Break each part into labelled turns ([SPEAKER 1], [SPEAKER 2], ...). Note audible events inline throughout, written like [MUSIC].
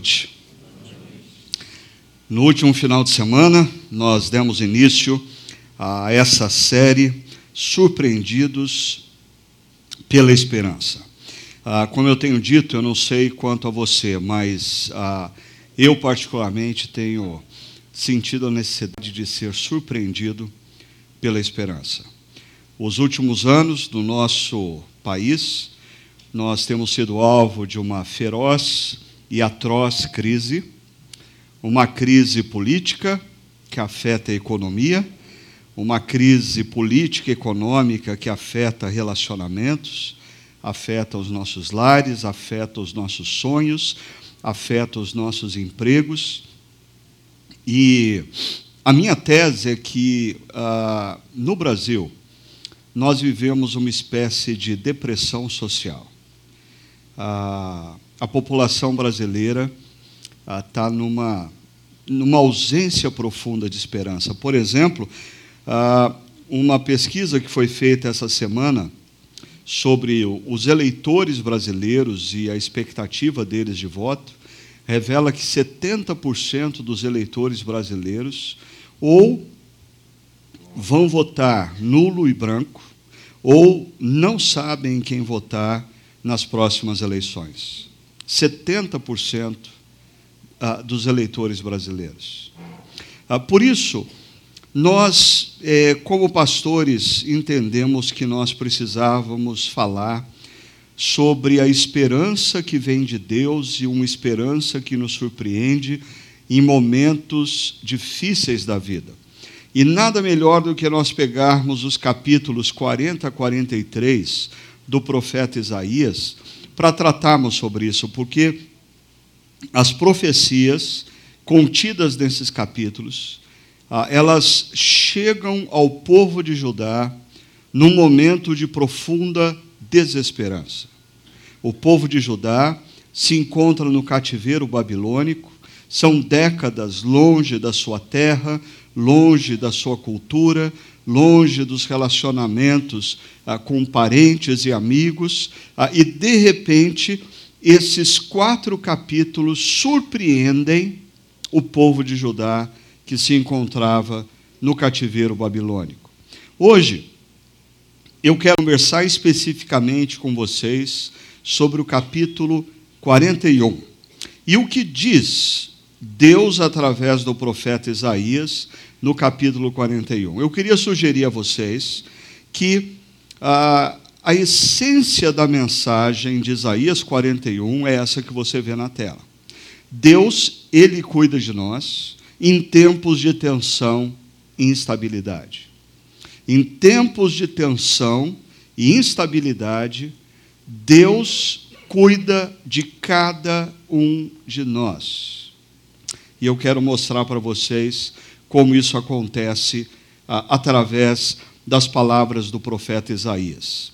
[SPEAKER 1] Noite. No último final de semana, nós demos início a essa série Surpreendidos pela Esperança. Ah, como eu tenho dito, eu não sei quanto a você, mas ah, eu, particularmente, tenho sentido a necessidade de ser surpreendido pela esperança. Os últimos anos do nosso país, nós temos sido alvo de uma feroz e atroz crise, uma crise política que afeta a economia, uma crise política e econômica que afeta relacionamentos, afeta os nossos lares, afeta os nossos sonhos, afeta os nossos empregos. E a minha tese é que ah, no Brasil nós vivemos uma espécie de depressão social. Ah, a população brasileira está ah, numa, numa ausência profunda de esperança. Por exemplo, ah, uma pesquisa que foi feita essa semana sobre os eleitores brasileiros e a expectativa deles de voto revela que 70% dos eleitores brasileiros ou vão votar nulo e branco ou não sabem quem votar nas próximas eleições. 70% ah, dos eleitores brasileiros. Ah, por isso, nós, eh, como pastores, entendemos que nós precisávamos falar sobre a esperança que vem de Deus e uma esperança que nos surpreende em momentos difíceis da vida. E nada melhor do que nós pegarmos os capítulos 40 a 43 do profeta Isaías para tratarmos sobre isso, porque as profecias contidas nesses capítulos, ah, elas chegam ao povo de Judá num momento de profunda desesperança. O povo de Judá se encontra no cativeiro babilônico, são décadas longe da sua terra, longe da sua cultura, longe dos relacionamentos ah, com parentes e amigos, ah, e de repente, esses quatro capítulos surpreendem o povo de Judá que se encontrava no cativeiro babilônico. Hoje, eu quero conversar especificamente com vocês sobre o capítulo 41. E o que diz Deus através do profeta Isaías no capítulo 41. Eu queria sugerir a vocês que a, a essência da mensagem de Isaías 41 é essa que você vê na tela. Deus, Ele cuida de nós em tempos de tensão e instabilidade. Em tempos de tensão e instabilidade, Deus cuida de cada um de nós. E eu quero mostrar para vocês como isso acontece ah, através das palavras do profeta Isaías.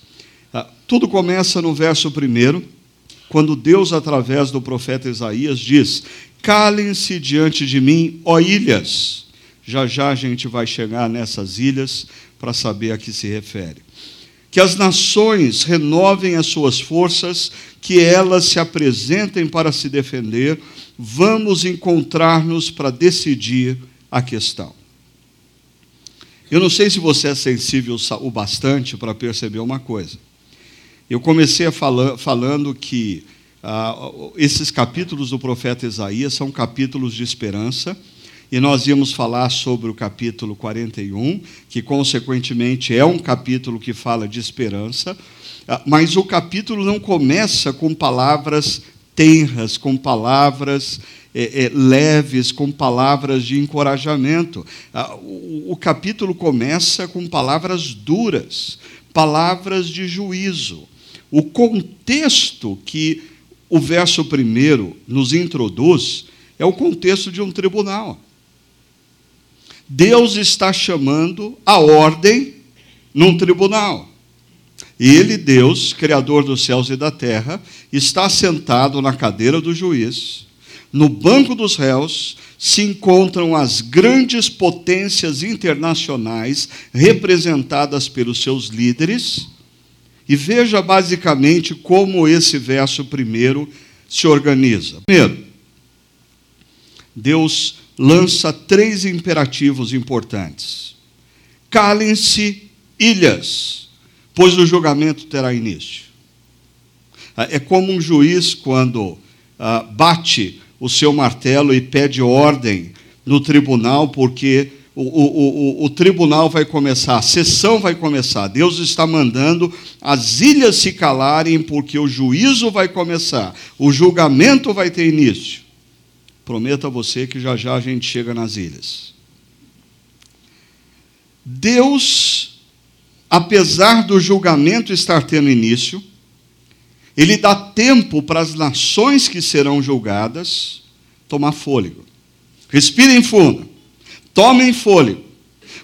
[SPEAKER 1] Ah, tudo começa no verso primeiro, quando Deus, através do profeta Isaías, diz: Calem-se diante de mim, ó ilhas. Já já a gente vai chegar nessas ilhas para saber a que se refere. Que as nações renovem as suas forças, que elas se apresentem para se defender. Vamos encontrar-nos para decidir a questão. Eu não sei se você é sensível o bastante para perceber uma coisa. Eu comecei fala, falando que ah, esses capítulos do profeta Isaías são capítulos de esperança, e nós íamos falar sobre o capítulo 41, que consequentemente é um capítulo que fala de esperança, ah, mas o capítulo não começa com palavras tenras, com palavras é, é, leves, com palavras de encorajamento. Ah, o, o capítulo começa com palavras duras, palavras de juízo. O contexto que o verso primeiro nos introduz é o contexto de um tribunal. Deus está chamando a ordem num tribunal. Ele, Deus, Criador dos céus e da terra, está sentado na cadeira do juiz no banco dos réus se encontram as grandes potências internacionais representadas pelos seus líderes. E veja basicamente como esse verso primeiro se organiza. Primeiro, Deus lança três imperativos importantes. Calem-se, ilhas, pois o julgamento terá início. Ah, é como um juiz quando ah, bate o seu martelo e pede ordem no tribunal, porque o, o, o, o, tribunal vai começar, a sessão vai começar. Deus está mandando as ilhas se calarem, porque o juízo vai começar, o julgamento vai ter início. Prometo a você que já já a gente chega nas ilhas. Deus, apesar do julgamento estar tendo início, ele dá tempo para as nações que serão julgadas tomar fôlego. Respirem fundo, tomem fôlego,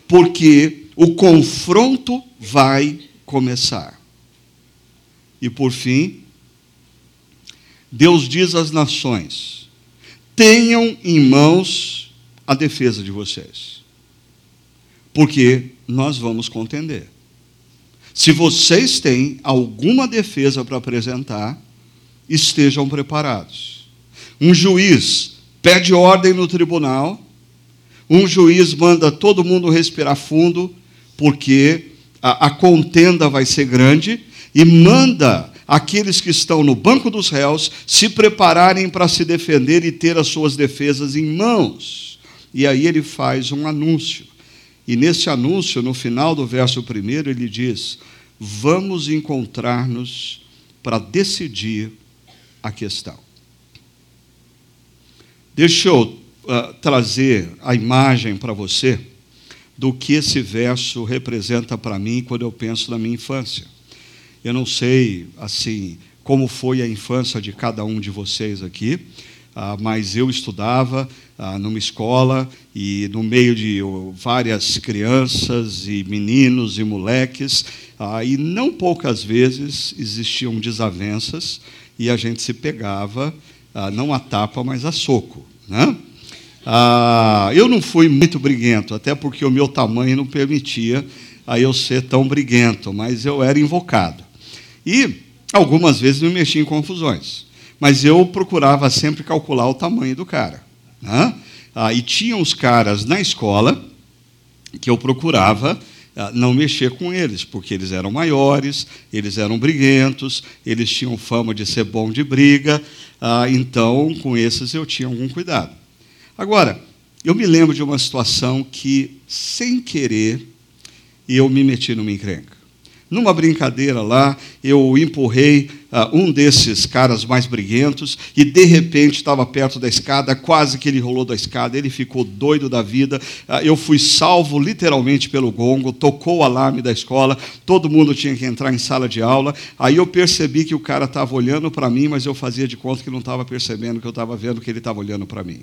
[SPEAKER 1] porque o confronto vai começar. E por fim, Deus diz às nações: tenham em mãos a defesa de vocês, porque nós vamos contender. Se vocês têm alguma defesa para apresentar, estejam preparados. Um juiz pede ordem no tribunal, um juiz manda todo mundo respirar fundo, porque a, a contenda vai ser grande, e manda aqueles que estão no banco dos réus se prepararem para se defender e ter as suas defesas em mãos. E aí ele faz um anúncio. E nesse anúncio, no final do verso primeiro, ele diz: Vamos encontrar-nos para decidir a questão. Deixa eu uh, trazer a imagem para você do que esse verso representa para mim quando eu penso na minha infância. Eu não sei, assim, como foi a infância de cada um de vocês aqui, ah, mas eu estudava ah, numa escola e no meio de várias crianças e meninos e moleques, ah, e não poucas vezes existiam desavenças e a gente se pegava, não a tapa, mas a soco. Né? eu não fui muito briguento, até porque o meu tamanho não permitia a eu ser tão briguento, mas eu era invocado. E algumas vezes me mexia em confusões mas eu procurava sempre calcular o tamanho do cara. Né? Ah, e tinha os caras na escola que eu procurava ah, não mexer com eles, porque eles eram maiores, eles eram briguentos, eles tinham fama de ser bom de briga, ah, então com esses eu tinha algum cuidado. Agora, eu me lembro de uma situação que, sem querer, eu me meti numa encrenca. Numa brincadeira lá, eu empurrei uh, um desses caras mais briguentos e de repente estava perto da escada, quase que ele rolou da escada, ele ficou doido da vida. Uh, eu fui salvo literalmente pelo gongo, tocou o alarme da escola, todo mundo tinha que entrar em sala de aula. Aí eu percebi que o cara estava olhando para mim, mas eu fazia de conta que não estava percebendo que eu estava vendo que ele estava olhando para mim.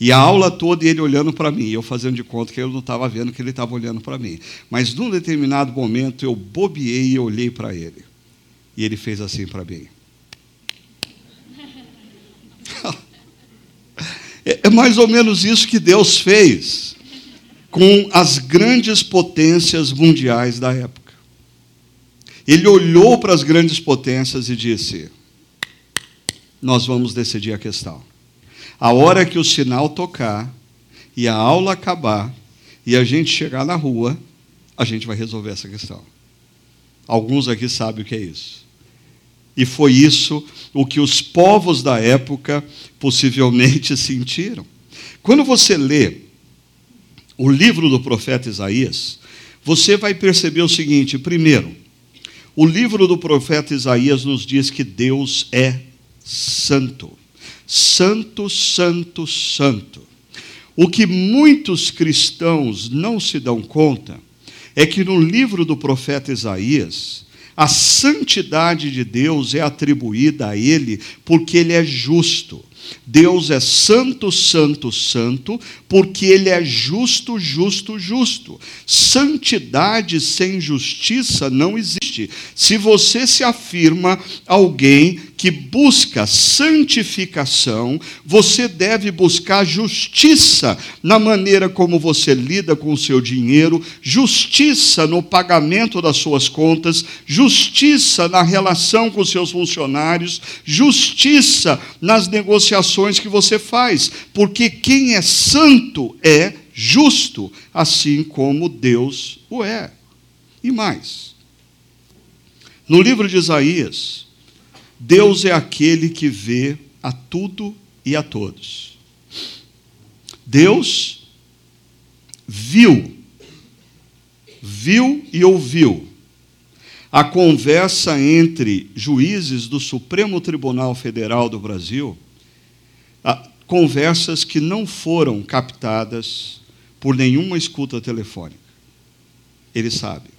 [SPEAKER 1] E a aula toda ele olhando para mim, eu fazendo de conta que eu não estava vendo que ele estava olhando para mim. Mas num determinado momento eu bobiei e olhei para ele. E ele fez assim para mim. [LAUGHS] É, é mais ou menos isso que Deus fez com as grandes potências mundiais da época. Ele olhou para as grandes potências e disse: Nós vamos decidir a questão. A hora que o sinal tocar e a aula acabar e a gente chegar na rua, a gente vai resolver essa questão. Alguns aqui sabem o que é isso. E foi isso o que os povos da época possivelmente [LAUGHS] sentiram. Quando você lê o livro do profeta Isaías, você vai perceber o seguinte: primeiro, o livro do profeta Isaías nos diz que Deus é santo. Santo, santo, santo. O que muitos cristãos não se dão conta é que no livro do profeta Isaías, a santidade de Deus é atribuída a ele porque ele é justo. Deus é santo, santo, santo, porque Ele é justo, justo, justo. Santidade sem justiça não existe. Se você se afirma alguém que busca santificação, você deve buscar justiça na maneira como você lida com o seu dinheiro, justiça no pagamento das suas contas, justiça na relação com os seus funcionários, justiça nas negociações que você faz, porque quem é santo é justo, assim como Deus o é. E mais. No livro de Isaías, Deus é aquele que vê a tudo e a todos. Deus viu, viu e ouviu a conversa entre juízes do Supremo Tribunal Federal do Brasil, conversas que não foram captadas por nenhuma escuta telefônica. Ele sabe.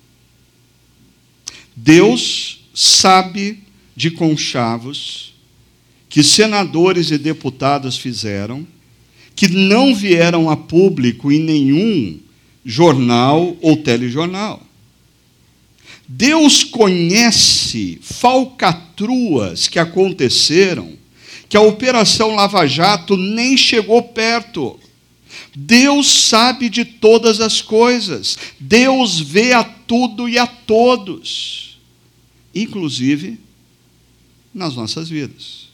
[SPEAKER 1] Deus sabe de conchavos que senadores e deputados fizeram, que não vieram a público em nenhum jornal ou telejornal. Deus conhece falcatruas que aconteceram, que a Operação Lava Jato nem chegou perto. Deus sabe de todas as coisas. Deus vê a tudo e a todos, inclusive nas nossas vidas.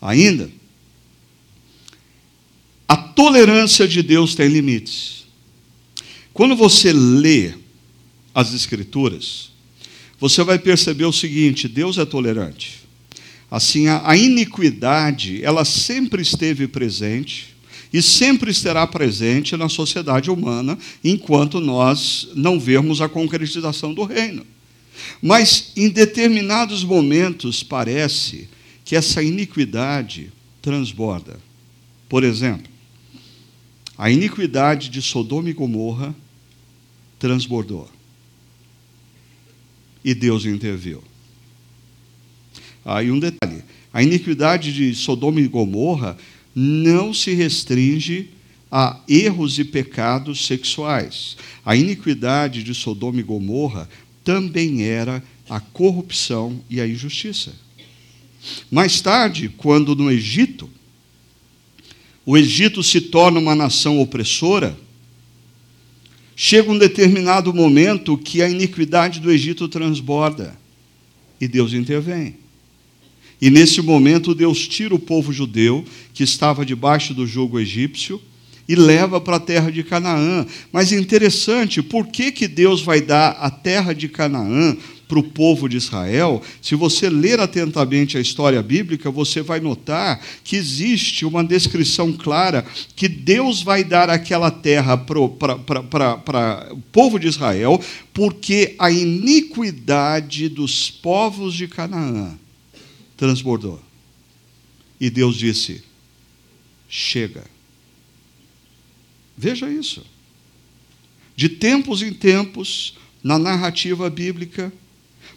[SPEAKER 1] Ainda, a tolerância de Deus tem limites. Quando você lê as Escrituras, você vai perceber o seguinte: Deus é tolerante. Assim, a, iniquidade, ela sempre esteve presente, e sempre estará presente na sociedade humana enquanto nós não vermos a concretização do reino. Mas em determinados momentos parece que essa iniquidade transborda. Por exemplo, a iniquidade de Sodoma e Gomorra transbordou. E Deus interviu. Aí um detalhe: a iniquidade de Sodoma e Gomorra não se restringe a erros e pecados sexuais. A iniquidade de Sodoma e Gomorra também era a corrupção e a injustiça. Mais tarde, quando no Egito, o Egito se torna uma nação opressora, chega um determinado momento que a iniquidade do Egito transborda e Deus intervém. E nesse momento, Deus tira o povo judeu, que estava debaixo do jugo egípcio, e leva para a terra de Canaã. Mas é interessante, por que, que Deus vai dar a terra de Canaã para o povo de Israel? Se você ler atentamente a história bíblica, você vai notar que existe uma descrição clara que Deus vai dar aquela terra para o povo de Israel, porque a iniquidade dos povos de Canaã transbordou. E Deus disse: chega. Veja isso. De tempos em tempos, na narrativa bíblica,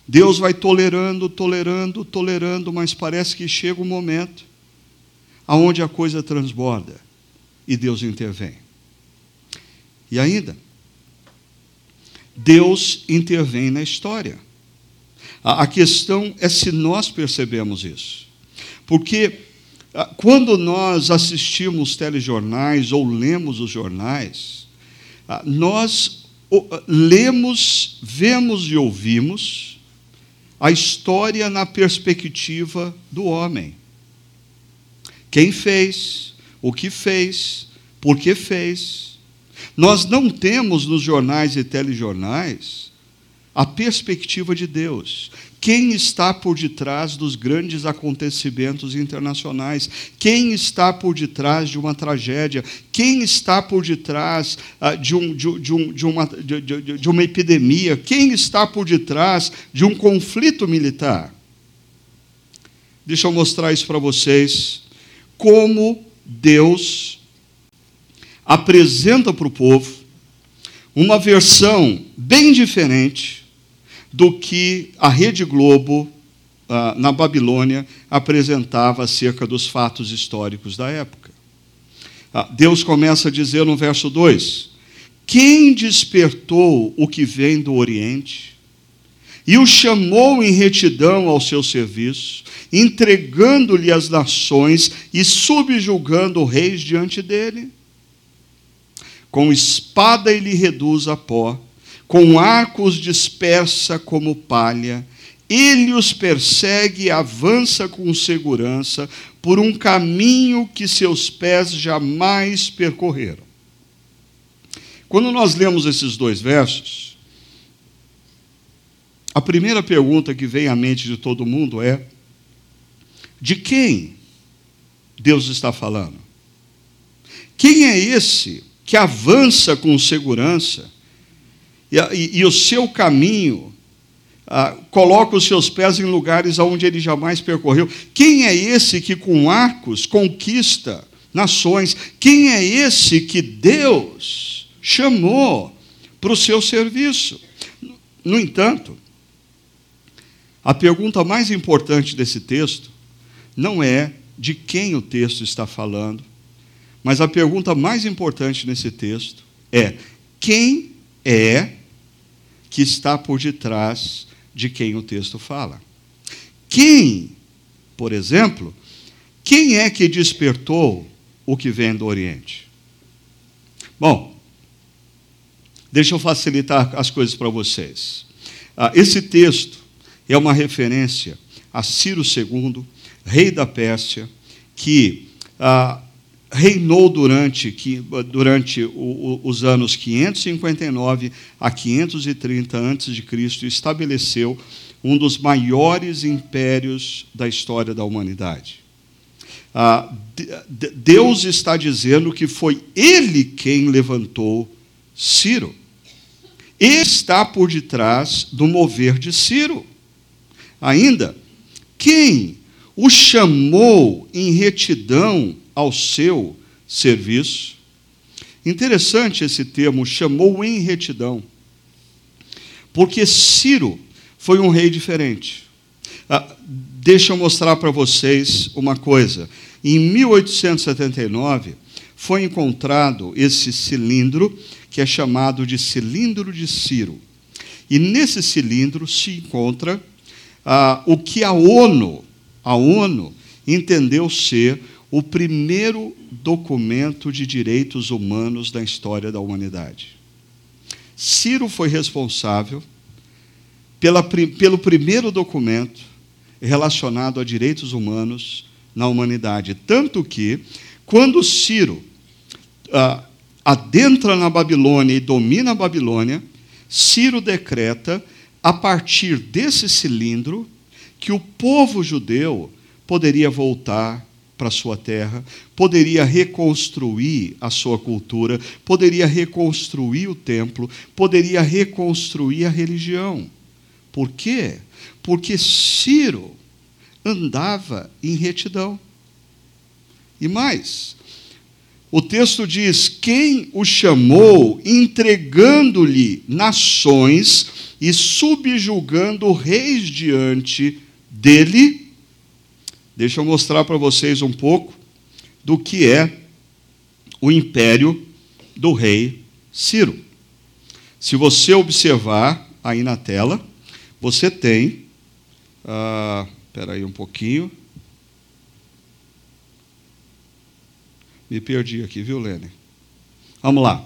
[SPEAKER 1] Deus vai tolerando, tolerando, tolerando, mas parece que chega um momento aonde a coisa transborda e Deus intervém. E ainda, Deus intervém na história. A, questão é se nós percebemos isso. Porque quando nós assistimos telejornais ou lemos os jornais, ah, nós ah, lemos, vemos e ouvimos a história na perspectiva do homem. Quem fez, o que fez, por que fez. Nós não temos nos jornais e telejornais a perspectiva de Deus. Quem está por detrás dos grandes acontecimentos internacionais? Quem está por detrás de uma tragédia? Quem está por detrás de uma epidemia? Quem está por detrás de um conflito militar? Deixa eu mostrar isso para vocês. Como Deus apresenta para o povo uma versão bem diferente do que a Rede Globo, ah, na Babilônia, apresentava acerca dos fatos históricos da época. Ah, Deus começa a dizer no verso 2: Quem despertou o que vem do Oriente? e o chamou em retidão ao seu serviço, entregando-lhe as nações e subjugando reis diante dele. Com espada ele reduz a pó, com arcos dispersa como palha, ele os persegue e avança com segurança por um caminho que seus pés jamais percorreram. Quando nós lemos esses dois versos, a primeira pergunta que vem à mente de todo mundo é: de quem Deus está falando? Quem é esse que avança com segurança e, e, e o seu caminho ah, coloca os seus pés em lugares aonde ele jamais percorreu? Quem é esse que com arcos conquista nações? Quem é esse que Deus chamou para o seu serviço? No entanto, a pergunta mais importante desse texto não é de quem o texto está falando, mas a pergunta mais importante nesse texto é: quem é que está por detrás de quem o texto fala? Quem, por exemplo, quem é que despertou o que vem do Oriente? Bom, deixa eu facilitar as coisas para vocês. Ah, esse texto é uma referência a Ciro II, rei da Pérsia, que ah, reinou durante, que, durante os anos 559 a 530 a.C. e estabeleceu um dos maiores impérios da história da humanidade. Ah, Deus está dizendo que foi Ele quem levantou Ciro. Ele está por detrás do mover de Ciro. Ainda, quem o chamou em retidão ao seu serviço? Interessante esse termo, chamou em retidão. Porque Ciro foi um rei diferente. Ah, deixa eu mostrar para vocês uma coisa. Em 1879, foi encontrado esse cilindro, que é chamado de cilindro de Ciro. E nesse cilindro se encontra ah, o que a ONU, a ONU entendeu ser o primeiro documento de direitos humanos da história da humanidade. Ciro foi responsável pela, pelo primeiro documento relacionado a direitos humanos na humanidade. Tanto que, quando Ciro ah, adentra na Babilônia e domina a Babilônia, Ciro decreta a partir desse cilindro que o povo judeu poderia voltar para sua terra, poderia reconstruir a sua cultura, poderia reconstruir o templo, poderia reconstruir a religião. Por quê? Porque Ciro andava em retidão. E mais, o texto diz: quem o chamou, entregando-lhe nações e subjugando reis diante dele. Deixa eu mostrar para vocês um pouco do que é o império do rei Ciro. Se você observar aí na tela, você tem. Ah, espera aí um pouquinho. Me perdi aqui, viu, Lene? Vamos lá.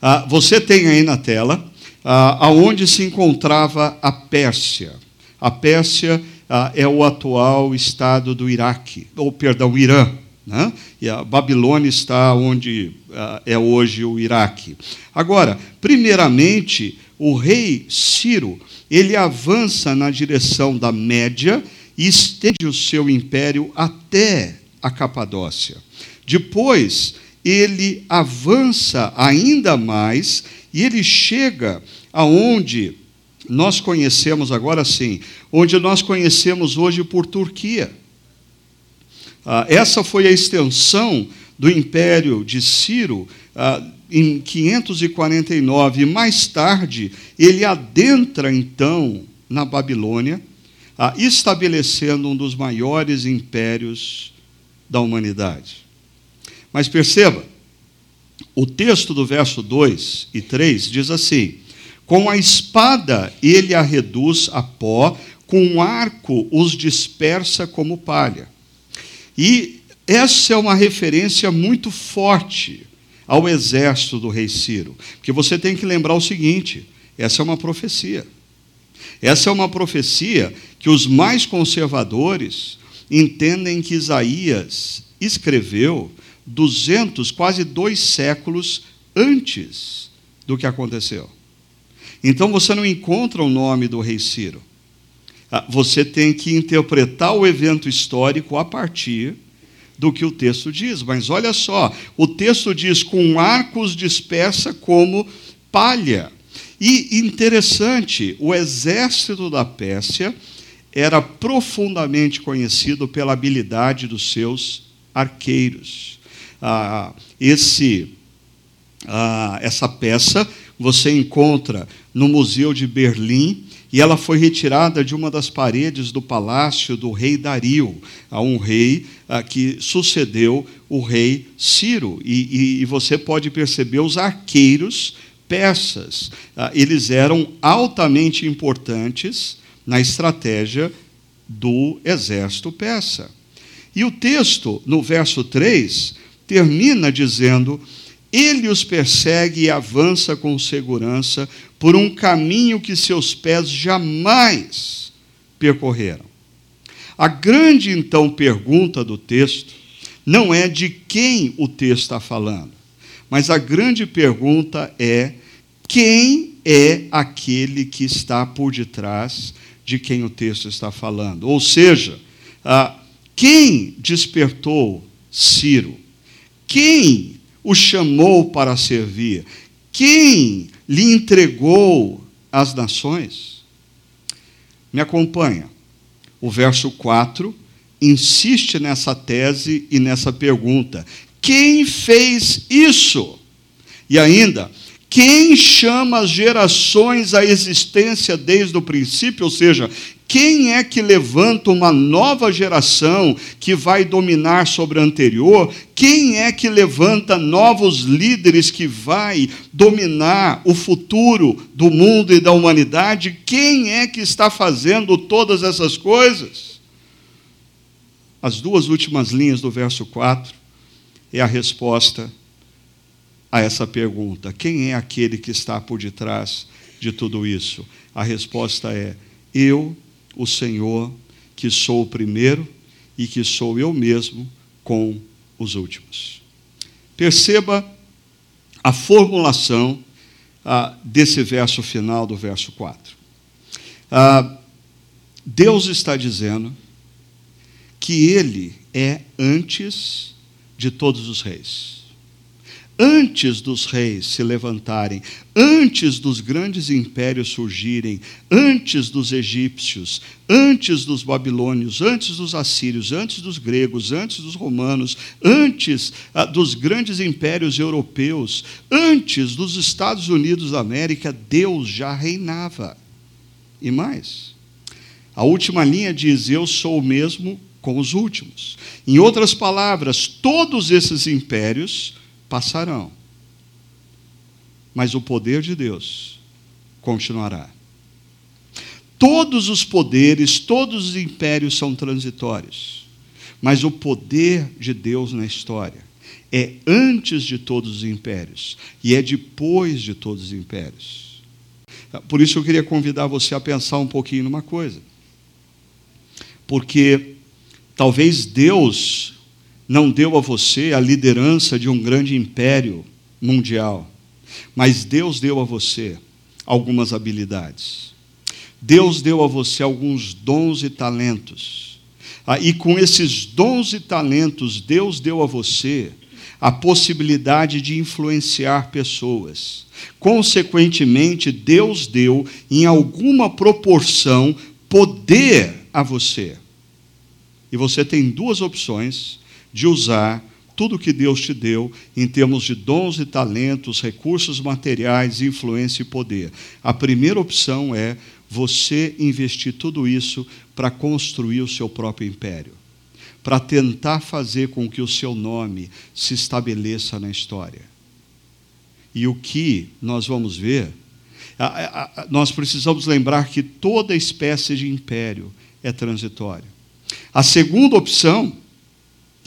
[SPEAKER 1] Ah, você tem aí na tela ah, aonde se encontrava a Pérsia. A Pérsia ah, é o atual estado do Iraque, ou perdão, o Irã. Né? E a Babilônia está onde ah, é hoje o Iraque. Agora, primeiramente, o rei Ciro ele avança na direção da Média e estende o seu império até a Capadócia. Depois, ele avança ainda mais e ele chega aonde nós conhecemos agora sim, onde nós conhecemos hoje por Turquia. Ah, essa foi a extensão do império de Ciro ah, em 549. Mais tarde, ele adentra então na Babilônia, ah, estabelecendo um dos maiores impérios da humanidade. Mas perceba, o texto do verso 2 e 3 diz assim: Com a espada ele a reduz a pó, com um arco os dispersa como palha. E essa é uma referência muito forte ao exército do rei Ciro, porque você tem que lembrar o seguinte: essa é uma profecia. Essa é uma profecia que os mais conservadores entendem que Isaías escreveu 200, quase dois séculos antes do que aconteceu. Então você não encontra o nome do rei Ciro. Ah, você tem que interpretar o evento histórico a partir do que o texto diz. Mas olha só, o texto diz: com arcos dispersa como palha. E interessante, o exército da Pérsia era profundamente conhecido pela habilidade dos seus arqueiros. Ah, esse, ah, essa peça você encontra no Museu de Berlim e ela foi retirada de uma das paredes do palácio do rei Dario, a um rei ah, que sucedeu o rei Ciro. E, e, e, você pode perceber os arqueiros persas. Ah, eles eram altamente importantes na estratégia do exército persa. E o texto, no verso 3, termina dizendo ele os persegue e avança com segurança por um caminho que seus pés jamais percorreram. A grande, então, pergunta do texto não é de quem o texto está falando, mas a grande pergunta é: quem é aquele que está por detrás de quem o texto está falando? Ou seja, ah, quem despertou Ciro? Quem o chamou para servir? Quem lhe entregou as nações? Me acompanha. O verso 4 insiste nessa tese e nessa pergunta: quem fez isso? E ainda, quem chama as gerações à existência desde o princípio? Ou seja, quem é que levanta uma nova geração que vai dominar sobre a anterior? Quem é que levanta novos líderes que vai dominar o futuro do mundo e da humanidade? Quem é que está fazendo todas essas coisas? As duas últimas linhas do verso 4 é a resposta a essa pergunta: quem é aquele que está por detrás de tudo isso? A resposta é: eu o Senhor, que sou o primeiro e que sou eu mesmo com os últimos. Perceba a formulação ah, desse verso final do verso 4. Ah, Deus está dizendo que Ele é antes de todos os reis antes dos reis se levantarem, antes dos grandes impérios surgirem, antes dos egípcios, antes dos babilônios, antes dos assírios, antes dos gregos, antes dos romanos, antes ah, dos grandes impérios europeus, antes dos Estados Unidos da América, Deus já reinava. E mais, a última linha diz: Eu sou o mesmo com os últimos. Em outras palavras, todos esses impérios passarão. Mas o poder de Deus continuará. Todos os poderes, todos os impérios são transitórios. Mas o poder de Deus na história é antes de todos os impérios e é depois de todos os impérios. Por isso eu queria convidar você a pensar um pouquinho numa coisa. Porque talvez Deus não deu a você a liderança de um grande império mundial, mas Deus deu a você algumas habilidades. Deus deu a você alguns dons e talentos. Ah, e com esses dons e talentos, Deus deu a você a possibilidade de influenciar pessoas. Consequentemente, Deus deu, em alguma proporção, poder a você. E você tem duas opções de usar tudo que Deus te deu em termos de dons e talentos, recursos materiais, influência e poder. A primeira opção é você investir tudo isso para construir o seu próprio império, para tentar fazer com que o seu nome se estabeleça na história. E o que nós vamos ver nós precisamos lembrar que toda espécie de império é transitório. A segunda opção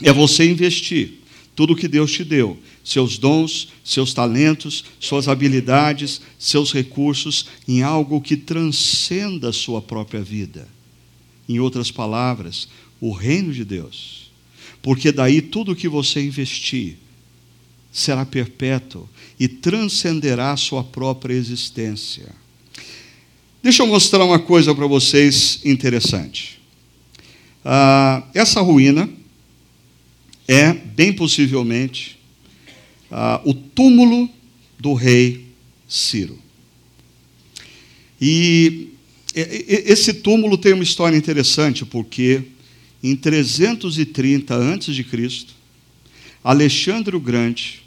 [SPEAKER 1] é você investir tudo o que Deus te deu, seus dons, seus talentos, suas habilidades, seus recursos, em algo que transcenda a sua própria vida. Em outras palavras, o reino de Deus. Porque daí tudo que você investir será perpétuo e transcenderá a sua própria existência. Deixa eu mostrar uma coisa para vocês interessante. Ah, essa ruína é, bem possivelmente, ah, o túmulo do rei Ciro. E esse túmulo tem uma história interessante, porque em 330 a.C., Alexandre o Grande,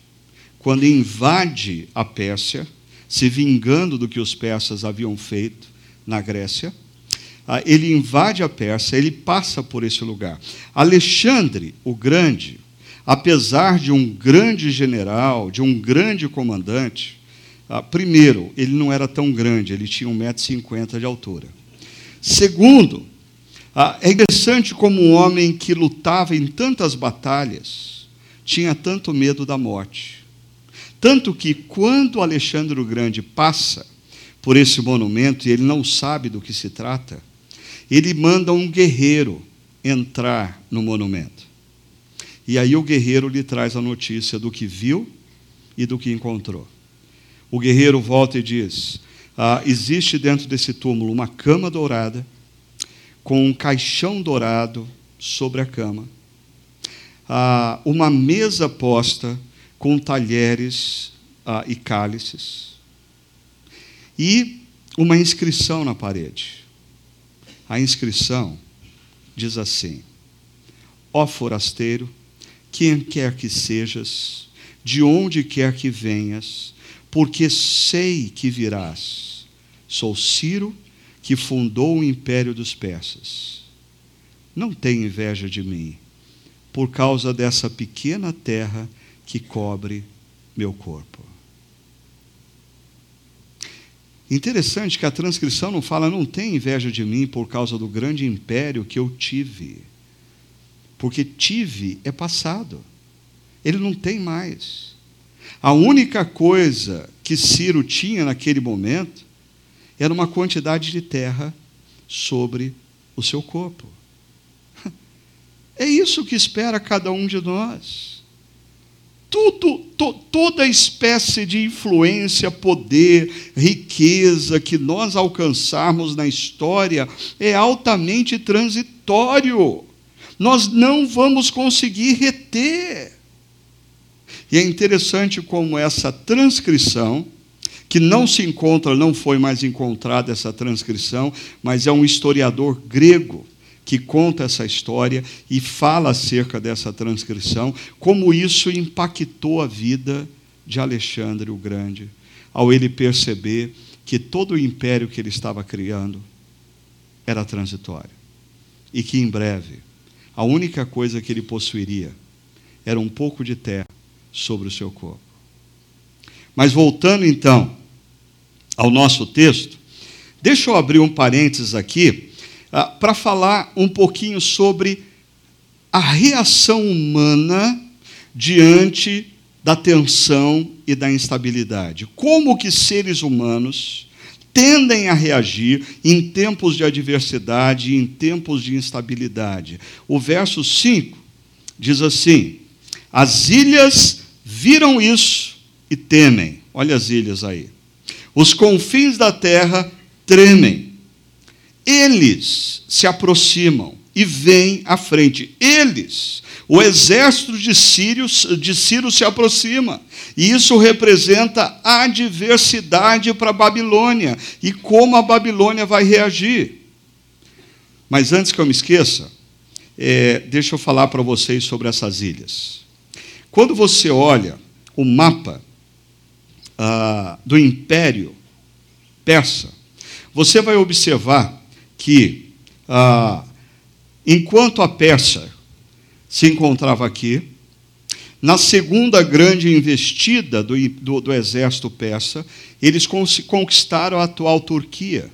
[SPEAKER 1] quando invade a Pérsia, se vingando do que os persas haviam feito na Grécia, ele invade a Pérsia, ele passa por esse lugar. Alexandre o Grande, apesar de um grande general, de um grande comandante, ah, primeiro, ele não era tão grande, ele tinha 1,50m de altura. Segundo, ah, é interessante como um homem que lutava em tantas batalhas tinha tanto medo da morte. Tanto que, quando Alexandre o Grande passa por esse monumento e ele não sabe do que se trata, ele manda um guerreiro entrar no monumento. E aí o guerreiro lhe traz a notícia do que viu e do que encontrou. O guerreiro volta e diz: ah, existe dentro desse túmulo uma cama dourada, com um caixão dourado sobre a cama, ah, uma mesa posta com talheres ah, e cálices, e uma inscrição na parede. A inscrição diz assim: Ó forasteiro, quem quer que sejas, de onde quer que venhas, porque sei que virás. Sou Ciro, que fundou o império dos persas. Não tenha inveja de mim, por causa dessa pequena terra que cobre meu corpo. Interessante que a transcrição não fala, não tem inveja de mim por causa do grande império que eu tive. Porque tive é passado. Ele não tem mais. A única coisa que Ciro tinha naquele momento era uma quantidade de terra sobre o seu corpo. [LAUGHS] É isso que espera cada um de nós. Tudo, to, toda espécie de influência, poder, riqueza que nós alcançarmos na história é altamente transitório. Nós não vamos conseguir reter. E é interessante como essa transcrição, que não se encontra, não foi mais encontrada essa transcrição, mas é um historiador grego que conta essa história e fala acerca dessa transcrição, como isso impactou a vida de Alexandre o Grande, ao ele perceber que todo o império que ele estava criando era transitório e que em breve a única coisa que ele possuiria era um pouco de terra sobre o seu corpo. Mas voltando então ao nosso texto, deixa eu abrir um parênteses aqui ah, para falar um pouquinho sobre a reação humana diante da tensão e da instabilidade. Como que seres humanos tendem a reagir em tempos de adversidade, em tempos de instabilidade. O verso 5 diz assim: As ilhas viram isso e temem. Olha as ilhas aí. Os confins da terra tremem. Eles se aproximam e vêm à frente. Eles, o exército de Sírio, de Ciro se aproxima. E isso representa adversidade para a Babilônia e como a Babilônia vai reagir. Mas antes que eu me esqueça, é, deixa eu falar para vocês sobre essas ilhas. Quando você olha o mapa ah, do Império Persa, você vai observar que, ah, enquanto a Pérsia se encontrava aqui, na segunda grande investida do, do, do exército persa, eles conquistaram a atual Turquia.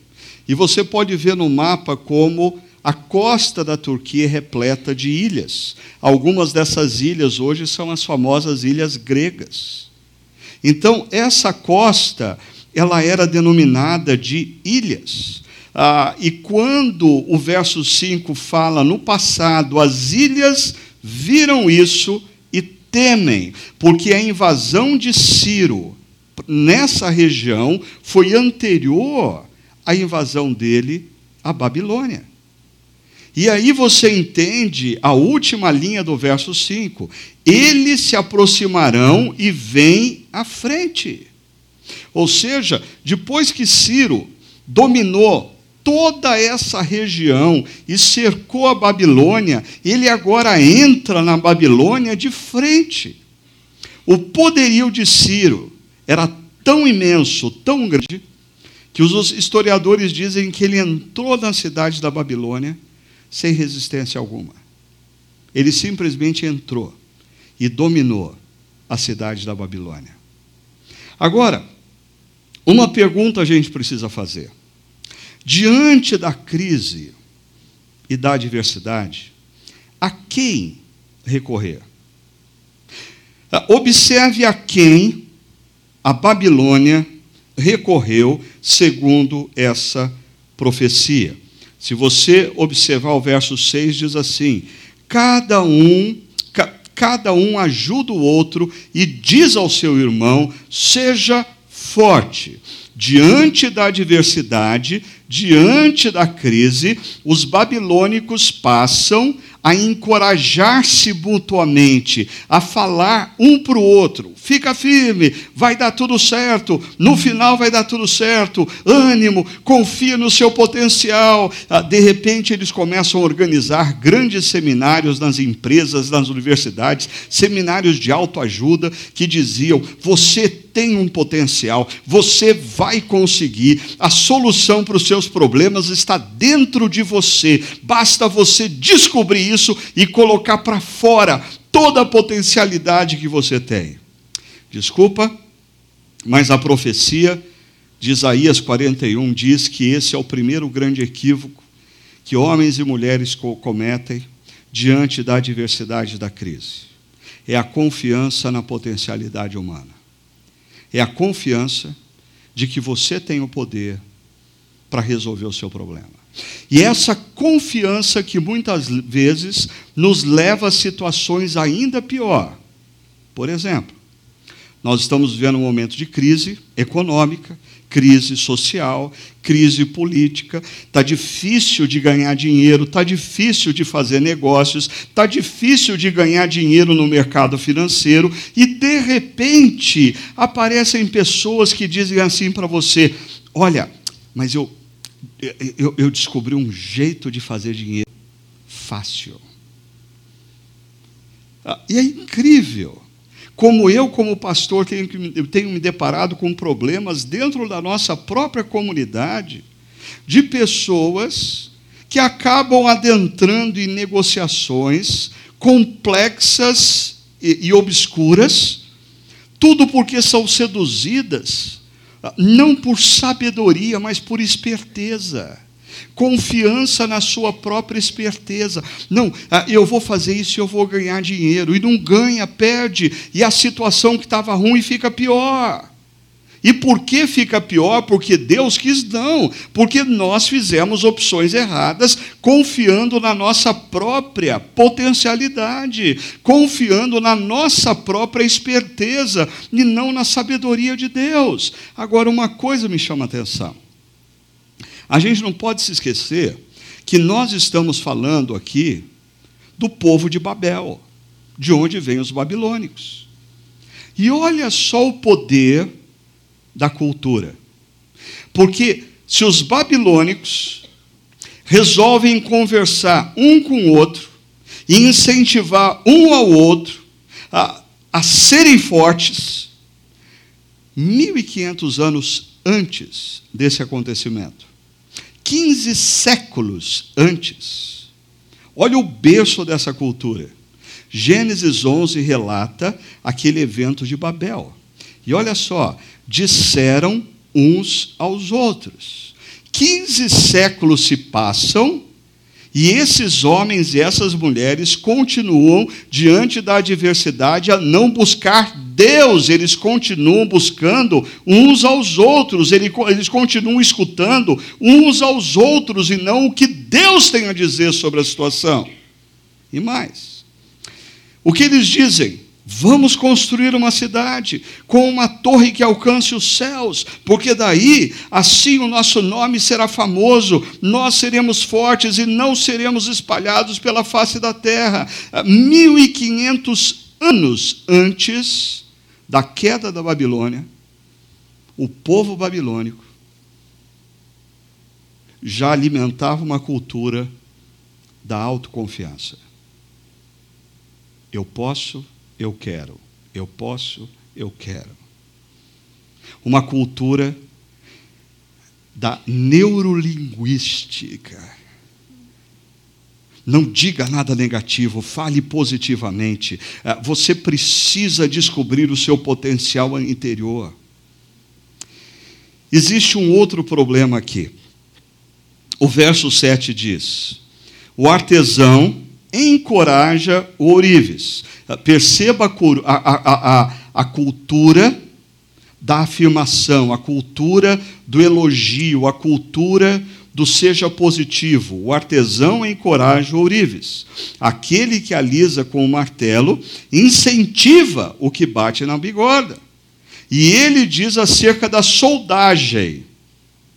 [SPEAKER 1] E você pode ver no mapa como a costa da Turquia é repleta de ilhas. Algumas dessas ilhas hoje são as famosas ilhas gregas. Então, essa costa, ela era denominada de ilhas. Ah, e quando o verso 5 fala no passado, as ilhas viram isso e temem, porque a invasão de Ciro nessa região foi anterior à invasão dele à Babilônia. E aí você entende a última linha do verso 5. Eles se aproximarão e vêm à frente. Ou seja, depois que Ciro dominou toda essa região e cercou a Babilônia, ele agora entra na Babilônia de frente. O poderio de Ciro era tão imenso, tão grande, que os historiadores dizem que ele entrou na cidade da Babilônia sem resistência alguma. Ele simplesmente entrou e dominou a cidade da Babilônia. Agora, uma pergunta a gente precisa fazer. Diante da crise e da adversidade, a quem recorrer? Observe a quem a Babilônia recorreu segundo essa profecia. Se você observar o verso 6, diz assim: cada um, ca, cada um ajuda o outro e diz ao seu irmão: seja forte. Diante da adversidade, diante da crise, os babilônicos passam a encorajar-se mutuamente, a falar um para o outro. Fica firme, vai dar tudo certo, no final vai dar tudo certo. Ânimo, confia no seu potencial. Ah, de repente, eles começam a organizar grandes seminários nas empresas, nas universidades, seminários de autoajuda que diziam: você tem um potencial, você vai conseguir, a solução para os seus problemas está dentro de você, basta você descobrir isso e colocar para fora toda a potencialidade que você tem. Desculpa, mas a profecia de Isaías 41 diz que esse é o primeiro grande equívoco que homens e mulheres cometem diante da adversidade da crise. É a confiança na potencialidade humana. É a confiança de que você tem o poder para resolver o seu problema. E essa confiança que muitas vezes nos leva a situações ainda pior. Por exemplo, nós estamos vivendo um momento de crise econômica, crise social, crise política, está difícil de ganhar dinheiro, está difícil de fazer negócios, está difícil de ganhar dinheiro no mercado financeiro, e de repente aparecem pessoas que dizem assim para você: olha, mas eu, eu, eu descobri um jeito de fazer dinheiro fácil. Ah, e é incrível. Como eu, como pastor, tenho, tenho me deparado com problemas dentro da nossa própria comunidade, de pessoas que acabam adentrando em negociações complexas e, e obscuras, tudo porque são seduzidas, não por sabedoria, mas por esperteza confiança na sua própria esperteza. Não, ah, eu vou fazer isso e eu vou ganhar dinheiro. E não ganha, perde. E a situação que estava ruim fica pior. E por que fica pior? Porque Deus quis não, porque nós fizemos opções erradas, confiando na nossa própria potencialidade, confiando na nossa própria esperteza e não na sabedoria de Deus. Agora, uma coisa me chama a atenção. A gente não pode se esquecer que nós estamos falando aqui do povo de Babel, de onde vêm os babilônicos. E olha só o poder da cultura. Porque se os babilônicos resolvem conversar um com o outro e incentivar um ao outro a, a serem fortes, 1500 anos antes desse acontecimento, 15 séculos antes. Olha o berço dessa cultura. Gênesis 11 relata aquele evento de Babel. E olha só, disseram uns aos outros. 15 séculos se passam e esses homens e essas mulheres continuam, diante da adversidade, a não buscar Deus, eles continuam buscando uns aos outros, eles continuam escutando uns aos outros e não o que Deus tem a dizer sobre a situação. E mais, o que eles dizem? Vamos construir uma cidade com uma torre que alcance os céus, porque daí, assim o nosso nome será famoso, nós seremos fortes e não seremos espalhados pela face da terra. 1500 anos antes da queda da Babilônia, o povo babilônico já alimentava uma cultura da autoconfiança. Eu posso, eu quero. Eu posso, eu quero. Uma cultura da neurolinguística. Não diga nada negativo, fale positivamente. Ah, você precisa descobrir o seu potencial interior. Existe um outro problema aqui. O verso 7 diz: O artesão encoraja o ourives. Ah, perceba a, a, a, a cultura da afirmação, a cultura do elogio, a cultura do seja positivo. O artesão encoraja o ourives. Aquele que alisa com o martelo incentiva o que bate na bigorna. E ele diz acerca da soldagem: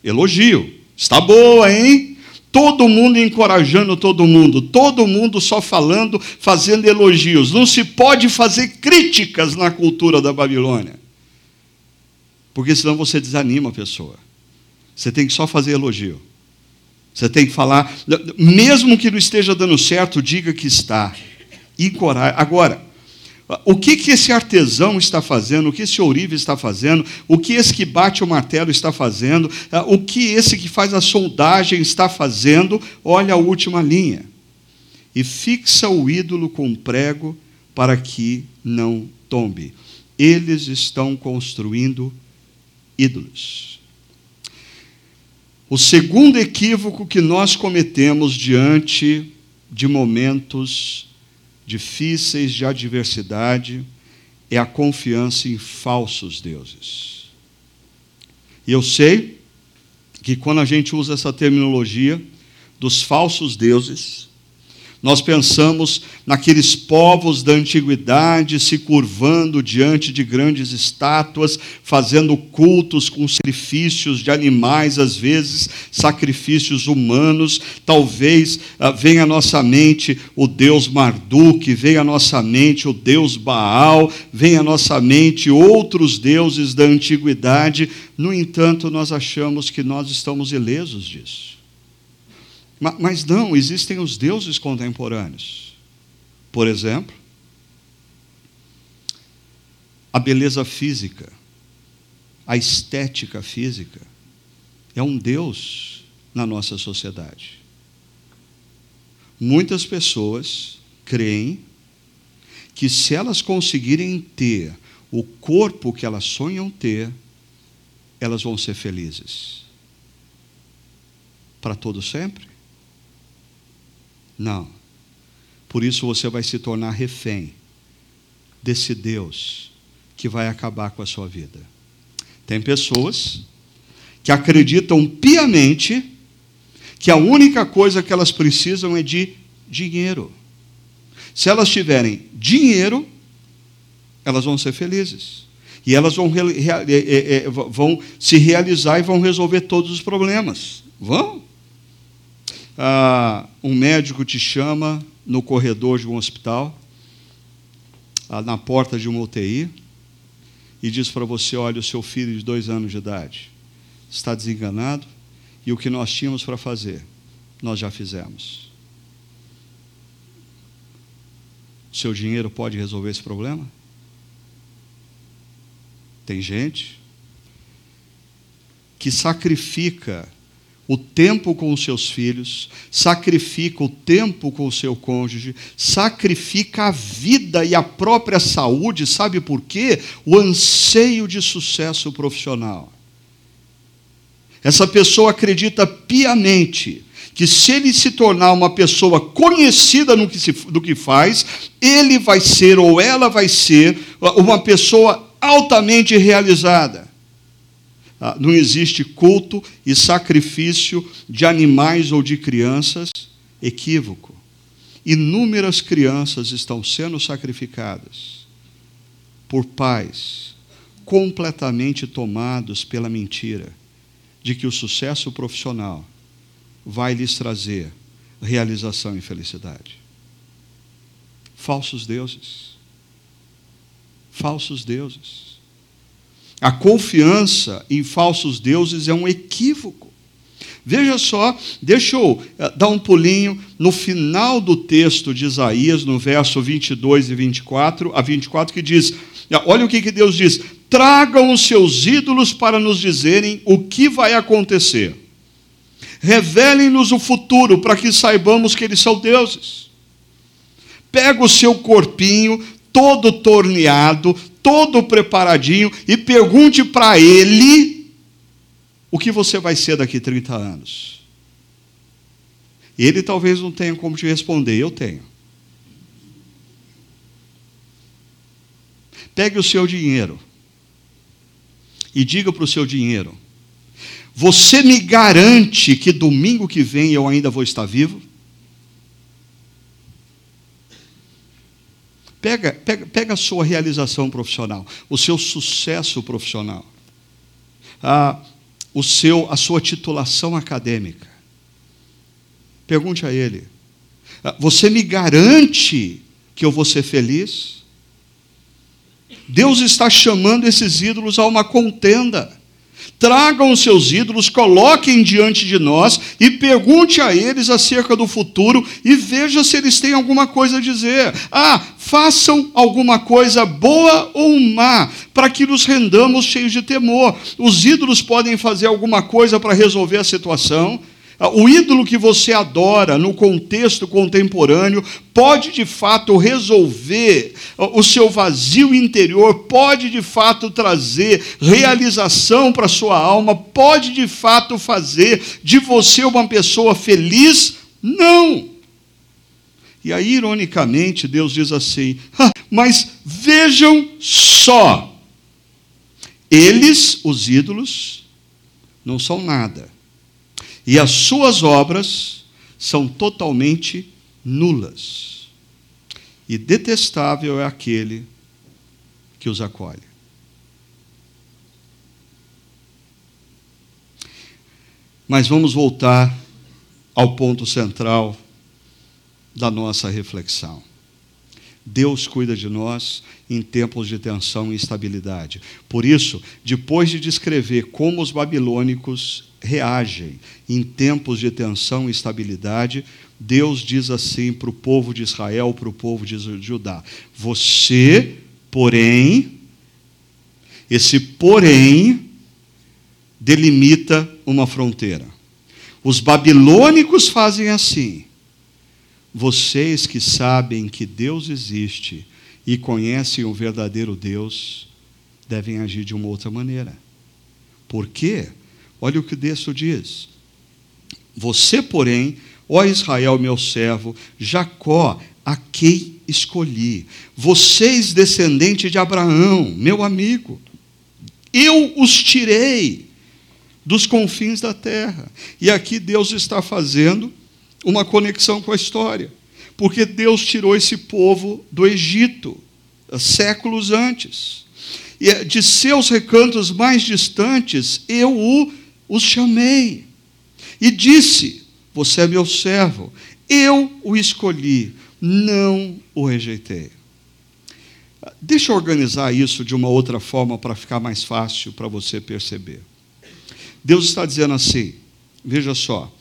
[SPEAKER 1] elogio. Está boa, hein? Todo mundo encorajando todo mundo, todo mundo só falando, fazendo elogios. Não se pode fazer críticas na cultura da Babilônia, porque senão você desanima a pessoa. Você tem que só fazer elogio. Você tem que falar, mesmo que não esteja dando certo, diga que está. Encoraje. Agora, o que, que esse artesão está fazendo, o que esse ourive está fazendo, o que esse que bate o martelo está fazendo, o que esse que faz a soldagem está fazendo, olha a última linha. E fixa o ídolo com prego para que não tombe. Eles estão construindo ídolos. O segundo equívoco que nós cometemos diante de momentos difíceis de adversidade é a confiança em falsos deuses. E eu sei que quando a gente usa essa terminologia dos falsos deuses, nós pensamos naqueles povos da antiguidade se curvando diante de grandes estátuas, fazendo cultos com sacrifícios de animais, às vezes sacrifícios humanos. Talvez ah, venha à nossa mente o Deus Marduk, venha à nossa mente o Deus Baal, venha à nossa mente outros deuses da antiguidade. No entanto, nós achamos que nós estamos ilesos disso. Mas não, existem os deuses contemporâneos. Por exemplo, a beleza física, a estética física, é um Deus na nossa sociedade. Muitas pessoas creem que se elas conseguirem ter o corpo que elas sonham ter, elas vão ser felizes. Para todo sempre? Não. Por isso você vai se tornar refém desse Deus que vai acabar com a sua vida. Tem pessoas que acreditam piamente que a única coisa que elas precisam é de dinheiro. Se elas tiverem dinheiro, elas vão ser felizes. E elas vão, é, é, é, vão se realizar e vão resolver todos os problemas. Vão? Ah, um médico te chama no corredor de um hospital, ah, na porta de uma UTI, e diz para você: olha, o seu filho de dois anos de idade está desenganado, e o que nós tínhamos para fazer, nós já fizemos. Seu dinheiro pode resolver esse problema? Tem gente que sacrifica o tempo com os seus filhos, sacrifica o tempo com o seu cônjuge, sacrifica a vida e a própria saúde, sabe por quê? O anseio de sucesso profissional. Essa pessoa acredita piamente que se ele se tornar uma pessoa conhecida no que se, do que faz, ele vai ser ou ela vai ser uma pessoa altamente realizada. Ah, não existe culto e sacrifício de animais ou de crianças, equívoco. Inúmeras crianças estão sendo sacrificadas por pais completamente tomados pela mentira de que o sucesso profissional vai lhes trazer realização e felicidade. Falsos deuses. Falsos deuses. A confiança em falsos deuses é um equívoco. Veja só, deixa eu eh, dar um pulinho no final do texto de Isaías, no verso 22 e 24, a 24, que diz: olha o que, que Deus diz: tragam os seus ídolos para nos dizerem o que vai acontecer. Revelem-nos o futuro para que saibamos que eles são deuses. Pega o seu corpinho, todo torneado, todo preparadinho e pergunte para ele o que você vai ser daqui 30 anos. Ele talvez não tenha como te responder, eu tenho. Pegue o seu dinheiro e diga para o seu dinheiro: Você me garante que domingo que vem eu ainda vou estar vivo? Pega, pega, pega a sua realização profissional, o seu sucesso profissional, a, o seu, a sua titulação acadêmica. Pergunte a ele: Você me garante que eu vou ser feliz? Deus está chamando esses ídolos a uma contenda. Tragam os seus ídolos, coloquem diante de nós e pergunte a eles acerca do futuro e veja se eles têm alguma coisa a dizer. Ah, façam alguma coisa boa ou má, para que nos rendamos cheios de temor. Os ídolos podem fazer alguma coisa para resolver a situação, o ídolo que você adora no contexto contemporâneo pode de fato resolver o seu vazio interior, pode de fato trazer realização para a sua alma, pode de fato fazer de você uma pessoa feliz? Não! E aí, ironicamente, Deus diz assim: ah, mas vejam só, eles, os ídolos, não são nada e as suas obras são totalmente nulas. E detestável é aquele que os acolhe. Mas vamos voltar ao ponto central da nossa reflexão. Deus cuida de nós em tempos de tensão e instabilidade. Por isso, depois de descrever como os babilônicos reagem em tempos de tensão e instabilidade, Deus diz assim para o povo de Israel, para o povo de Judá: Você, porém, esse porém delimita uma fronteira. Os babilônicos fazem assim. Vocês que sabem que Deus existe e conhecem o verdadeiro Deus, devem agir de uma outra maneira. Por quê? Olha o que o texto diz. Você, porém, ó Israel, meu servo, Jacó, a quem escolhi. Vocês, descendentes de Abraão, meu amigo, eu os tirei dos confins da terra. E aqui Deus está fazendo uma conexão com a história. Porque Deus tirou esse povo do Egito, séculos antes. E é de seus recantos mais distantes, eu o, os chamei. E disse: Você é meu servo, eu o escolhi, não o rejeitei. Deixa eu organizar isso de uma outra forma para ficar mais fácil para você perceber. Deus está dizendo assim: veja só,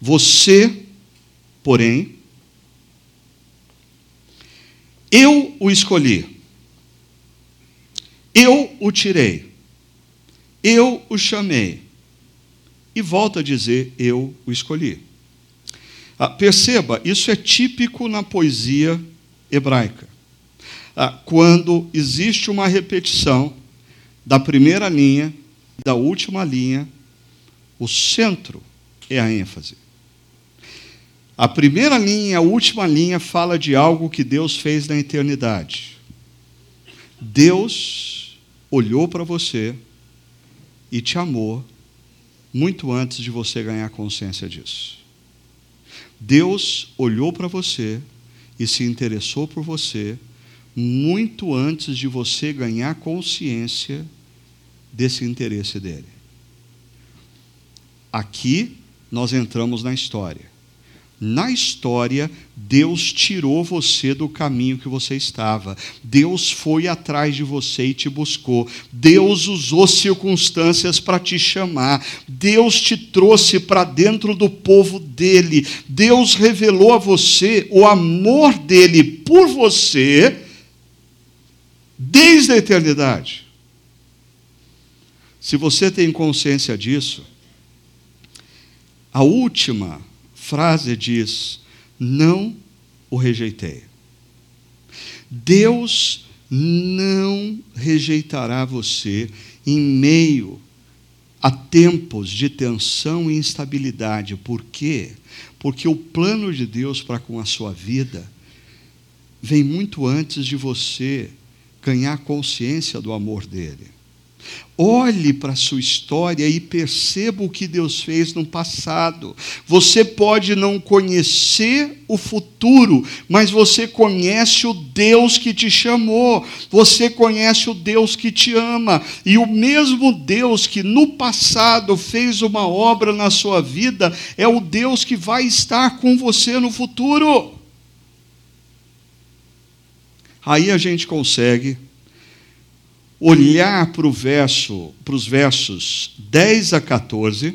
[SPEAKER 1] você Porém, eu o escolhi, eu o tirei, eu o chamei, e volta a dizer: Eu o escolhi. Ah, perceba, isso é típico na poesia hebraica. Ah, quando existe uma repetição da primeira linha da última linha, o centro é a ênfase. A primeira linha a última linha fala de algo que Deus fez na eternidade. Deus olhou para você e te amou muito antes de você ganhar consciência disso. Deus olhou para você e se interessou por você muito antes de você ganhar consciência desse interesse dele. Aqui nós entramos na história. Na história, Deus tirou você do caminho que você estava. Deus foi atrás de você e te buscou. Deus usou circunstâncias para te chamar. Deus te trouxe para dentro do povo dele. Deus revelou a você o amor dele por você desde a eternidade. Se você tem consciência disso, a última frase diz: Não o rejeitei. Deus não rejeitará você em meio a tempos de tensão e instabilidade. Por quê? Porque o plano de Deus para com a sua vida vem muito antes de você ganhar consciência do amor dele. Olhe para a sua história e perceba o que Deus fez no passado. Você pode não conhecer o futuro, mas você conhece o Deus que te chamou, você conhece o Deus que te ama, e o mesmo Deus que no passado fez uma obra na sua vida é o Deus que vai estar com você no futuro. Aí a gente consegue olhar para o verso, os versos 10 a 14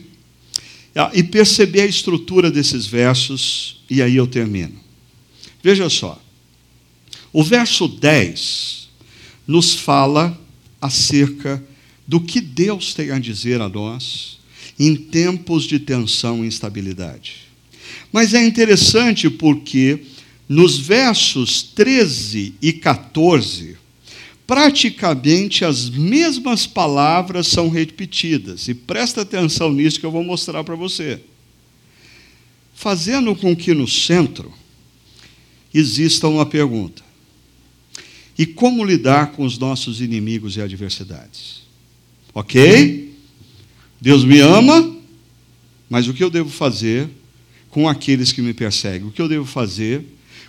[SPEAKER 1] ah, e perceber a estrutura desses versos, e aí eu termino. Veja só. O verso 10 nos fala acerca do que Deus tem a dizer a nós em tempos de tensão e instabilidade. Mas é interessante porque nos versos 13 e 14, praticamente as mesmas palavras são repetidas. E presta atenção nisso que eu vou mostrar para você. Fazendo com que no centro exista uma pergunta: e como lidar com os nossos inimigos e adversidades? Ok? Deus me ama, mas o que eu devo fazer com aqueles que me perseguem? O que eu devo fazer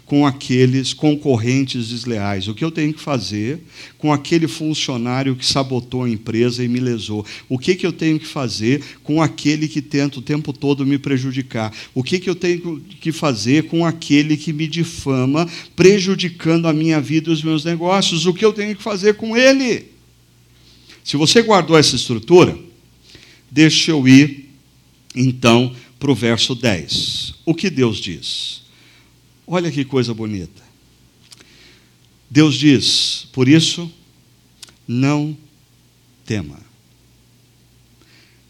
[SPEAKER 1] com aqueles concorrentes desleais? O que eu tenho que fazer com aquele funcionário que sabotou a empresa e me lesou? O que, que eu tenho que fazer com aquele que tenta o tempo todo me prejudicar? O que, que eu tenho que fazer com aquele que me difama, prejudicando a minha vida e os meus negócios? O que eu tenho que fazer com ele? Se você guardou essa estrutura, deixa eu ir então para o verso 10. O que Deus diz? Olha que coisa bonita. Deus diz: por isso, não tema.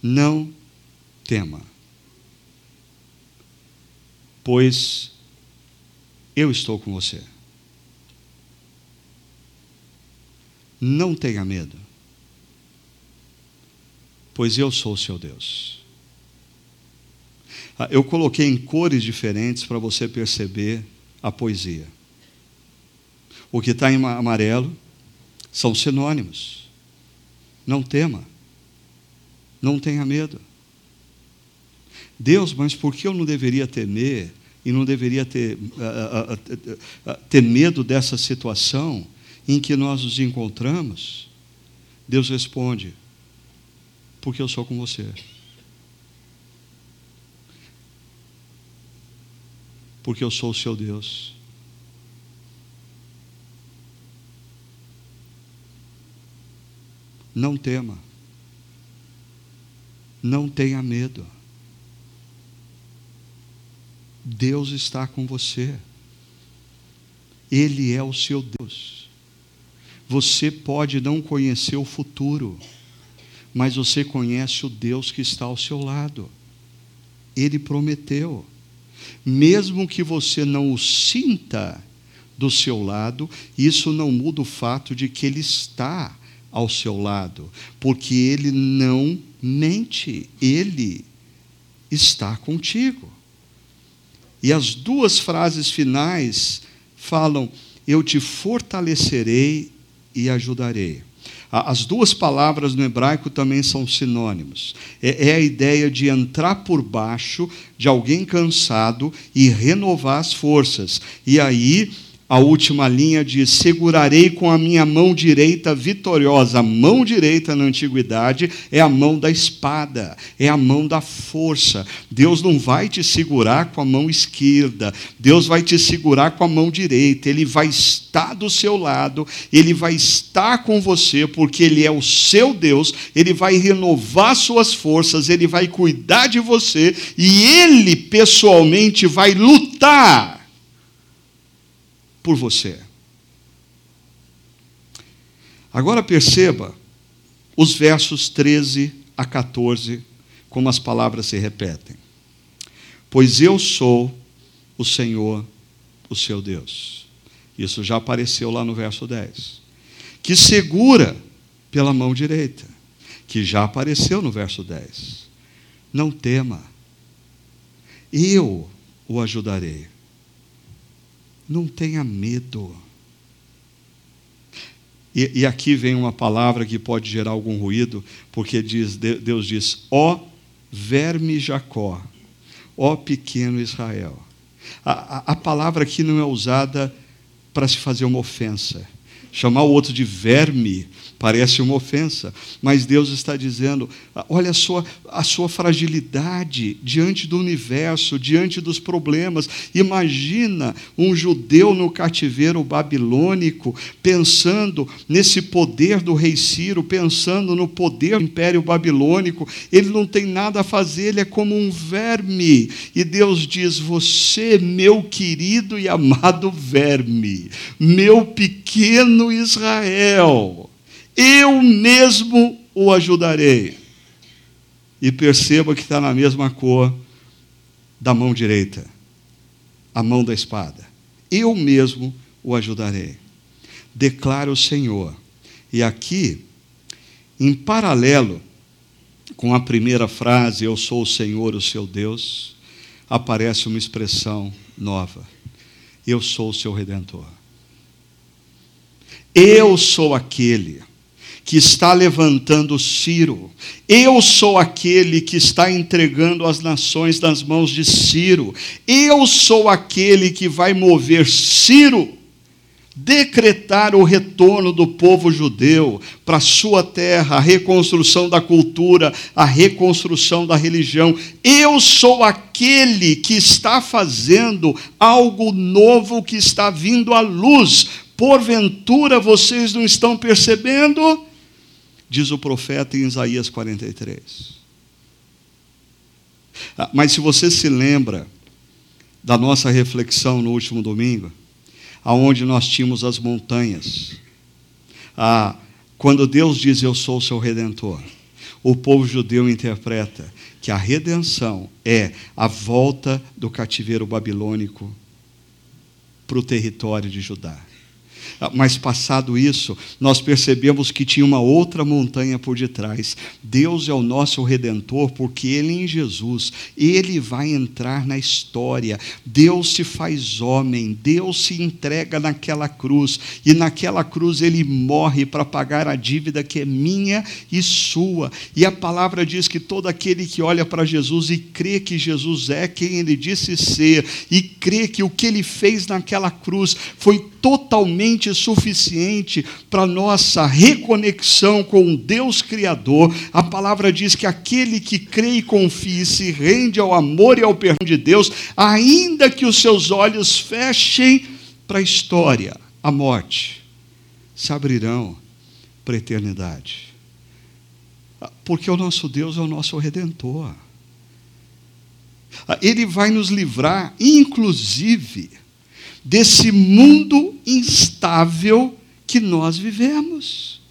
[SPEAKER 1] Não tema. Pois eu estou com você. Não tenha medo, pois eu sou o seu Deus. Ah, eu coloquei em cores diferentes para você perceber a poesia. O que está em amarelo são sinônimos. Não tema. Não tenha medo. Deus, mas por que eu não deveria temer e não deveria ter, uh, uh, ter medo dessa situação em que nós nos encontramos? Deus responde: porque eu sou com você. Porque eu sou o seu Deus. Não tema. Não tenha medo. Deus está com você. Ele é o seu Deus. Você pode não conhecer o futuro, mas você conhece o Deus que está ao seu lado. Ele prometeu. Mesmo que você não o sinta do seu lado, isso não muda o fato de que ele está ao seu lado, porque ele não mente, ele está contigo. E as duas frases finais falam: Eu te fortalecerei e ajudarei. As duas palavras no hebraico também são sinônimos. É, é, a ideia de entrar por baixo de alguém cansado e renovar as forças. E aí a última linha diz: segurarei com a minha mão direita vitoriosa. A mão direita na antiguidade é a mão da espada, é a mão da força. Deus não vai te segurar com a mão esquerda, Deus vai te segurar com a mão direita. Ele vai estar do seu lado, ele vai estar com você, porque ele é o seu Deus, ele vai renovar suas forças, ele vai cuidar de você e ele pessoalmente vai lutar por você. Agora perceba os versos 13 a 14, como as palavras se repetem. Pois eu sou o Senhor, o seu Deus. Isso já apareceu lá no verso 10. Que segura pela mão direita, que já apareceu no verso 10. Não tema, eu o ajudarei. Não tenha medo. E, e, aqui vem uma palavra que pode gerar algum ruído, porque diz, Deus diz: ó verme Jacó, ó pequeno Israel. A, a, a palavra aqui não é usada para se fazer uma ofensa. Chamar o outro de verme Parece uma ofensa, mas Deus está dizendo: olha a sua, a sua fragilidade diante do universo, diante dos problemas. Imagina um judeu no cativeiro babilônico, pensando nesse poder do rei Ciro, pensando no poder do império babilônico. Ele não tem nada a fazer, ele é como um verme. E Deus diz: Você, meu querido e amado verme, meu pequeno Israel eu mesmo o ajudarei. E perceba que está na mesma cor da mão direita, a mão da espada. Eu mesmo o ajudarei. Declara o Senhor. E aqui, em paralelo com a primeira frase, Eu sou o Senhor, o seu Deus, aparece uma expressão nova. Eu sou o seu redentor. Eu sou aquele que está levantando Ciro. Eu sou aquele que está entregando as nações nas mãos de Ciro. Eu sou aquele que vai mover Ciro decretar o retorno do povo judeu para sua terra, a reconstrução da cultura, a reconstrução da religião. Eu sou aquele que está fazendo algo novo que está vindo à luz. Porventura vocês não estão percebendo? Diz o profeta em Isaías 43. Ah, mas se você se lembra da nossa reflexão no último domingo, aonde nós tínhamos as montanhas, ah, quando Deus diz eu sou o seu redentor, o povo judeu interpreta que a redenção é a volta do cativeiro babilônico para o território de Judá. Ah, mas passado isso, nós percebemos que tinha uma outra montanha por detrás. Deus é o nosso redentor, porque Ele em Jesus, Ele vai entrar na história. Deus se faz homem, Deus se entrega naquela cruz, e naquela cruz Ele morre para pagar a dívida que é minha e sua. E a palavra diz que todo aquele que olha para Jesus e crê que Jesus é quem Ele disse ser, e crê que o que Ele fez naquela cruz foi totalmente suficiente para nossa reconexão com o Deus Criador. A palavra diz que aquele que crê e confia e se rende ao amor e ao perdão de Deus, ainda que os seus olhos fechem para a história, a morte, se abrirão para a eternidade. Porque o nosso Deus é o nosso redentor. Ele vai nos livrar, inclusive, desse mundo instável que nós vivemos.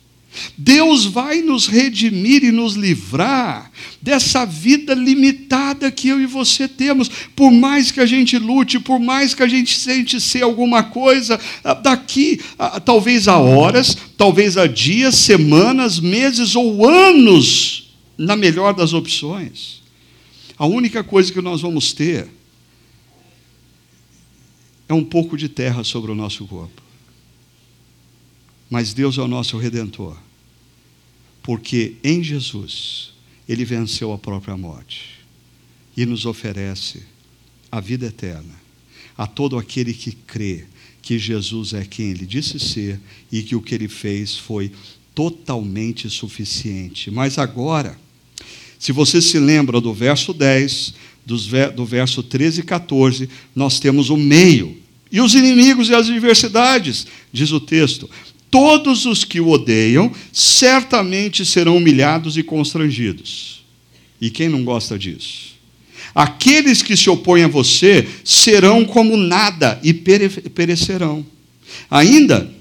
[SPEAKER 1] Deus vai nos redimir e nos livrar dessa vida limitada que eu e você temos. Por mais que a gente lute, por mais que a gente sente ser alguma coisa, ah, daqui ah, talvez a horas, talvez a dias, semanas, meses ou anos, na melhor das opções. A única coisa que nós vamos ter é um pouco de terra sobre o nosso corpo. Mas Deus é o nosso redentor. Porque em Jesus ele venceu a própria morte e nos oferece a vida eterna a todo aquele que crê que Jesus é quem ele disse ser e que o que ele fez foi totalmente suficiente. Mas agora, se você se lembra do verso 10, do verso 13 e 14, nós temos o meio e os inimigos e as adversidades, diz o texto. Todos os que o odeiam certamente serão humilhados e constrangidos. E quem não gosta disso? Aqueles que se opõem a você serão como nada e perecerão. Ainda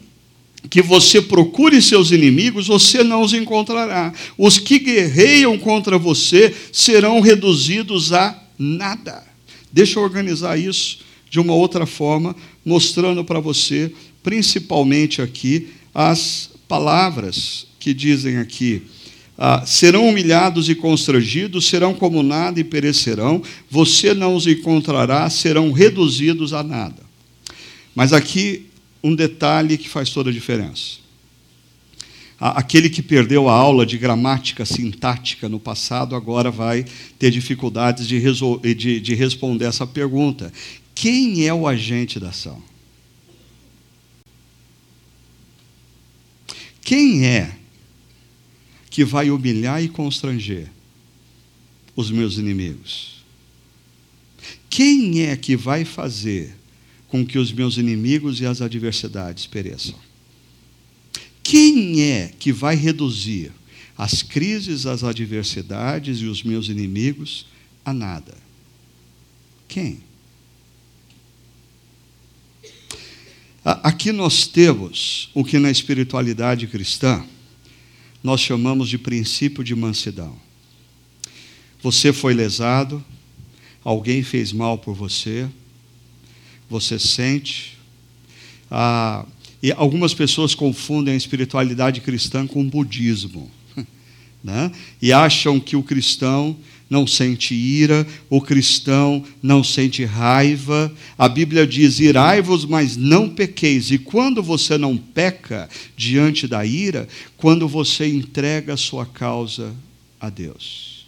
[SPEAKER 1] que você procure seus inimigos, você não os encontrará. Os que guerreiam contra você serão reduzidos a nada. Deixa eu organizar isso de uma outra forma, mostrando para você, principalmente aqui, as palavras que dizem aqui. Ah, serão humilhados e constrangidos, serão como nada e perecerão, você não os encontrará, serão reduzidos a nada. Mas aqui um detalhe que faz toda a diferença. Aquele que perdeu a aula de gramática sintática no passado agora vai ter dificuldades de, de, de responder essa pergunta. Quem é o agente da ação? Quem é que vai humilhar e constranger os meus inimigos? Quem é que vai fazer com que os meus inimigos e as adversidades pereçam? Quem é que vai reduzir as crises, as adversidades e os meus inimigos a nada? Quem? Aqui nós temos o que na espiritualidade cristã nós chamamos de princípio de mansidão. Você foi lesado, alguém fez mal por você, você sente. Ah, e algumas pessoas confundem a espiritualidade cristã com o budismo. [LAUGHS] Né? E acham que o cristão não sente ira, o cristão não sente raiva. A Bíblia diz: irai-vos, mas não pequeis. E quando você não peca diante da ira, quando você entrega a sua causa a Deus.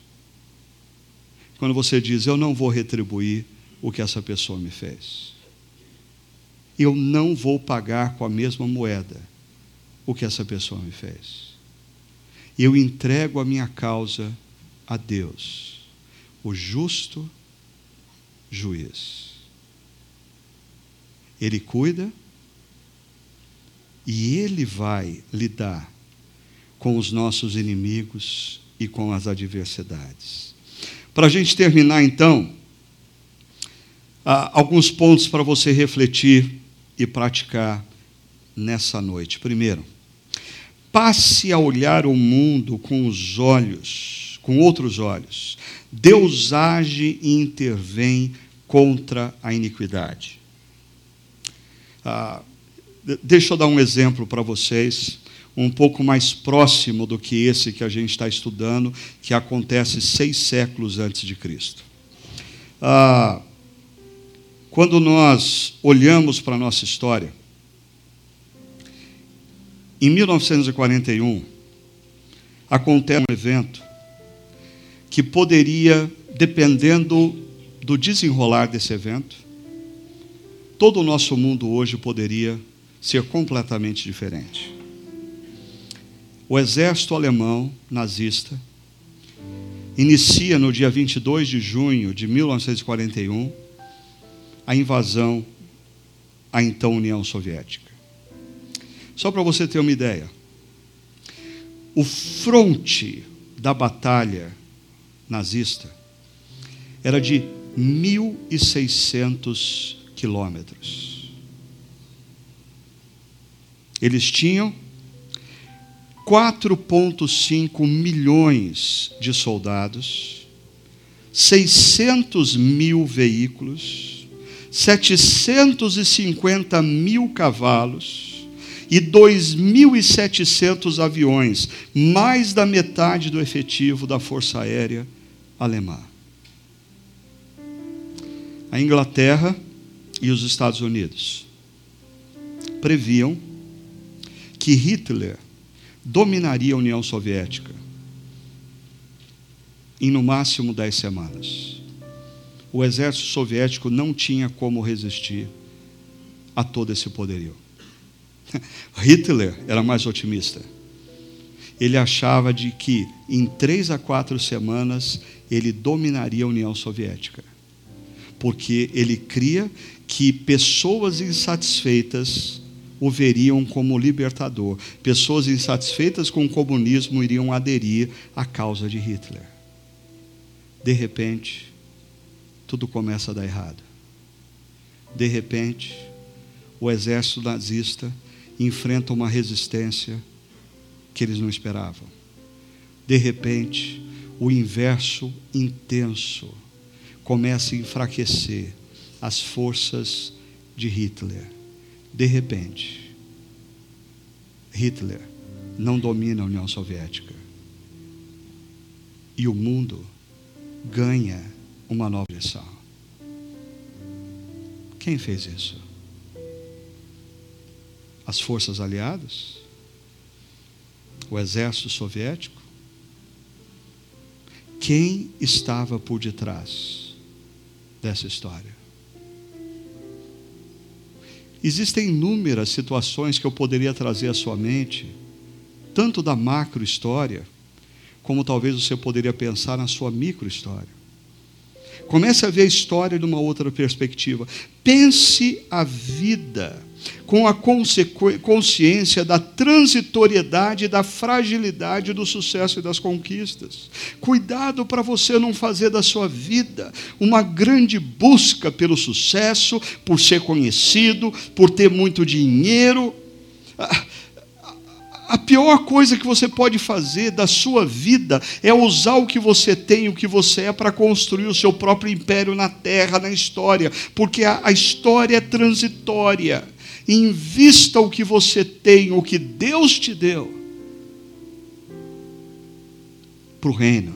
[SPEAKER 1] Quando você diz: eu não vou retribuir o que essa pessoa me fez. Eu não vou pagar com a mesma moeda o que essa pessoa me fez. Eu entrego a minha causa a Deus o justo juiz. Ele cuida e ele vai lidar com os nossos inimigos e com as adversidades. Para a gente terminar, então, alguns pontos para você refletir e praticar nessa noite. Primeiro, passe a olhar o mundo com os olhos, com outros olhos. Deus age e intervém contra a iniquidade. Ah, deixa eu dar um exemplo para vocês, um pouco mais próximo do que esse que a gente está estudando, que acontece seis séculos antes de Cristo. Ah, quando nós olhamos para a nossa história, em 1941, acontece um evento que poderia, dependendo do desenrolar desse evento, todo o nosso mundo hoje poderia ser completamente diferente. O exército alemão nazista inicia no dia 22 de junho de 1941 a invasão à então União Soviética. Só para você ter uma ideia, o fronte da batalha nazista era de 1.600 quilômetros. Eles tinham 4,5 milhões de soldados, 600 mil veículos, 750 mil cavalos e 2.700 aviões, mais da metade do efetivo da Força Aérea Alemã. A Inglaterra e os Estados Unidos previam que Hitler dominaria a União Soviética em no máximo dez semanas. O exército soviético não tinha como resistir a todo esse poderio. [LAUGHS] Hitler era mais otimista. Ele achava de que em três a quatro semanas ele dominaria a União Soviética, porque ele cria que pessoas insatisfeitas o veriam como libertador. Pessoas insatisfeitas com o comunismo iriam aderir à causa de Hitler. De repente, tudo começa a dar errado. De repente, o exército nazista enfrenta uma resistência que eles não esperavam. De repente, o inverso intenso começa a enfraquecer as forças de Hitler de repente, Hitler não domina a União Soviética. E o mundo ganha uma nova direção. Quem fez isso? As forças aliadas? O exército soviético? Quem estava por detrás dessa história? Existem inúmeras situações que eu poderia trazer à sua mente, tanto da macro história, como talvez você poderia pensar na sua micro história. Comece a ver a história de uma outra perspectiva. Pense a vida com a consciência da transitoriedade e da fragilidade do sucesso e das conquistas. Cuidado para você não fazer da sua vida uma grande busca pelo sucesso, por ser conhecido, por ter muito dinheiro. A pior coisa que você pode fazer da sua vida é usar o que você tem, o que você é, para construir o seu próprio império na terra, na história, porque a, história é transitória. Invista o que você tem, o que Deus te deu, para o reino.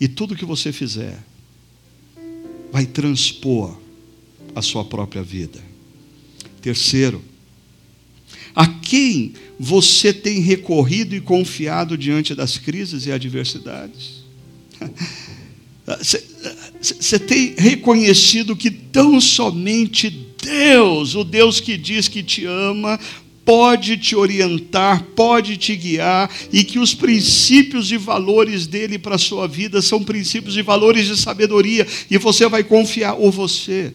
[SPEAKER 1] E tudo que você fizer vai transpor a sua própria vida. Terceiro, a quem você tem recorrido e confiado diante das crises e adversidades? [LAUGHS] Você tem reconhecido que tão somente Deus, o Deus que diz que te ama, pode te orientar, pode te guiar e que os princípios e valores dele para a sua vida são princípios e valores de sabedoria e você vai confiar, ou você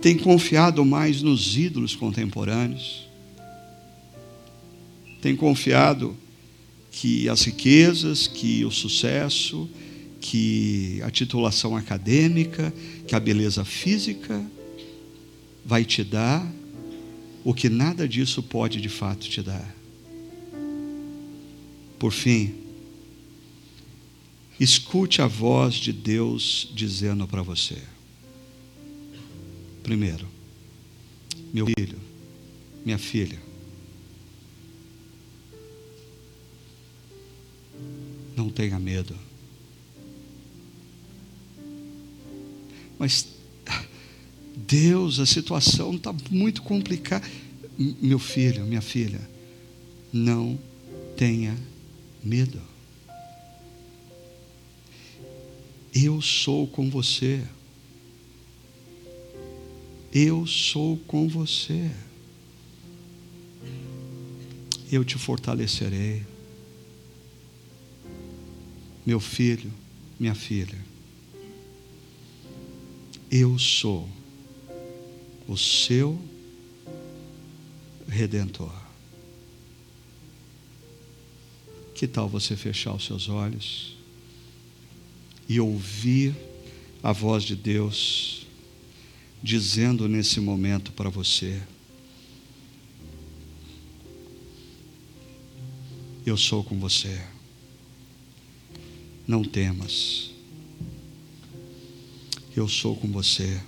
[SPEAKER 1] tem confiado mais nos ídolos contemporâneos? Tem confiado que as riquezas, que o sucesso, que a titulação acadêmica, que a beleza física vai te dar o que nada disso pode de fato te dar. Por fim, escute a voz de Deus dizendo para você: primeiro, meu filho, minha filha, não tenha medo. Mas Deus, a situação está muito complicada. Meu filho, minha filha, não tenha medo. Eu sou com você. Eu sou com você. Eu te fortalecerei. Meu filho, minha filha. Eu sou o seu redentor. Que tal você fechar os seus olhos e ouvir a voz de Deus dizendo nesse momento para você: Eu sou com você. Não temas. Eu sou com você.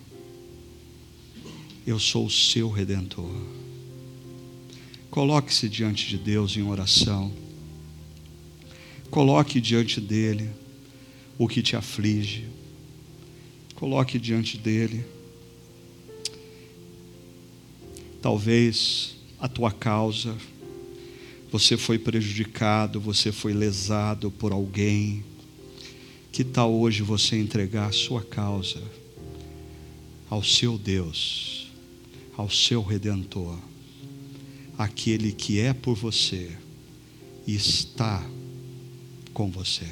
[SPEAKER 1] Eu sou o seu redentor. Coloque-se diante de Deus em oração. Coloque diante dele o que te aflige. Coloque diante dele. Talvez a tua causa, você foi prejudicado, você foi lesado por alguém. Que tal hoje você entregar a sua causa ao seu Deus, ao seu redentor, aquele que é por você e está com você?